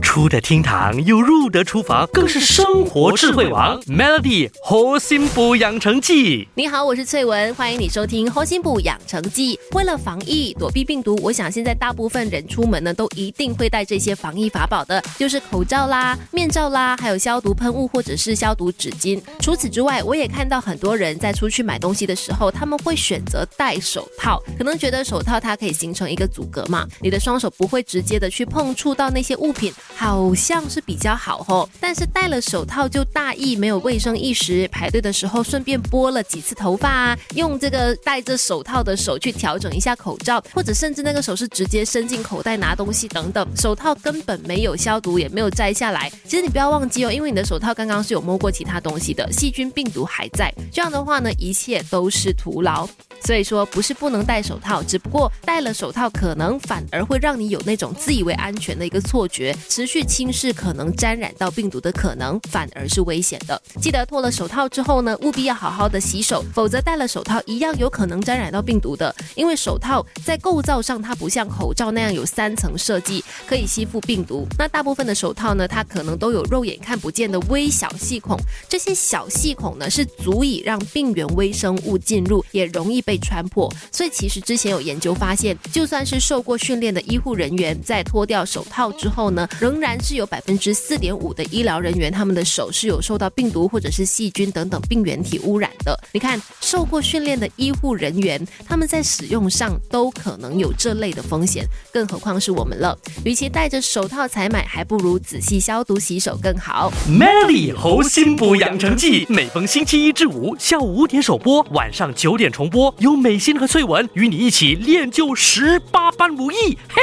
出得厅堂又入得厨房，更是生活智慧王。Melody 核心补养成记，你好，我是翠文，欢迎你收听核心补养成记。为了防疫躲避病毒，我想现在大部分人出门呢，都一定会带这些防疫法宝的，就是口罩啦、面罩啦，还有消毒喷雾或者是消毒纸巾。除此之外，我也看到很多人在出去买东西的时候，他们会选择戴手套，可能觉得手套它可以形成一个阻隔嘛，你的双手不会直接的去碰触到那些物品。好像是比较好吼，但是戴了手套就大意没有卫生意识，排队的时候顺便拨了几次头发啊，用这个戴着手套的手去调整一下口罩，或者甚至那个手是直接伸进口袋拿东西等等，手套根本没有消毒，也没有摘下来。其实你不要忘记哦，因为你的手套刚刚是有摸过其他东西的，细菌病毒还在，这样的话呢，一切都是徒劳。所以说不是不能戴手套，只不过戴了手套可能反而会让你有那种自以为安全的一个错觉，持续轻视可能沾染到病毒的可能，反而是危险的。记得脱了手套之后呢，务必要好好的洗手，否则戴了手套一样有可能沾染到病毒的。因为手套在构造上它不像口罩那样有三层设计，可以吸附病毒。那大部分的手套呢，它可能都有肉眼看不见的微小细孔，这些小细孔呢是足以让病原微生物进入，也容易被。被穿破，所以其实之前有研究发现，就算是受过训练的医护人员，在脱掉手套之后呢，仍然是有百分之四点五的医疗人员，他们的手是有受到病毒或者是细菌等等病原体污染的。你看，受过训练的医护人员，他们在使用上都可能有这类的风险，更何况是我们了。与其戴着手套采买，还不如仔细消毒洗手更好。Melody 猴心补养成记，每逢星期一至五下午五点首播，晚上九点重播。由美心和翠文与你一起练就十八般武艺，嘿！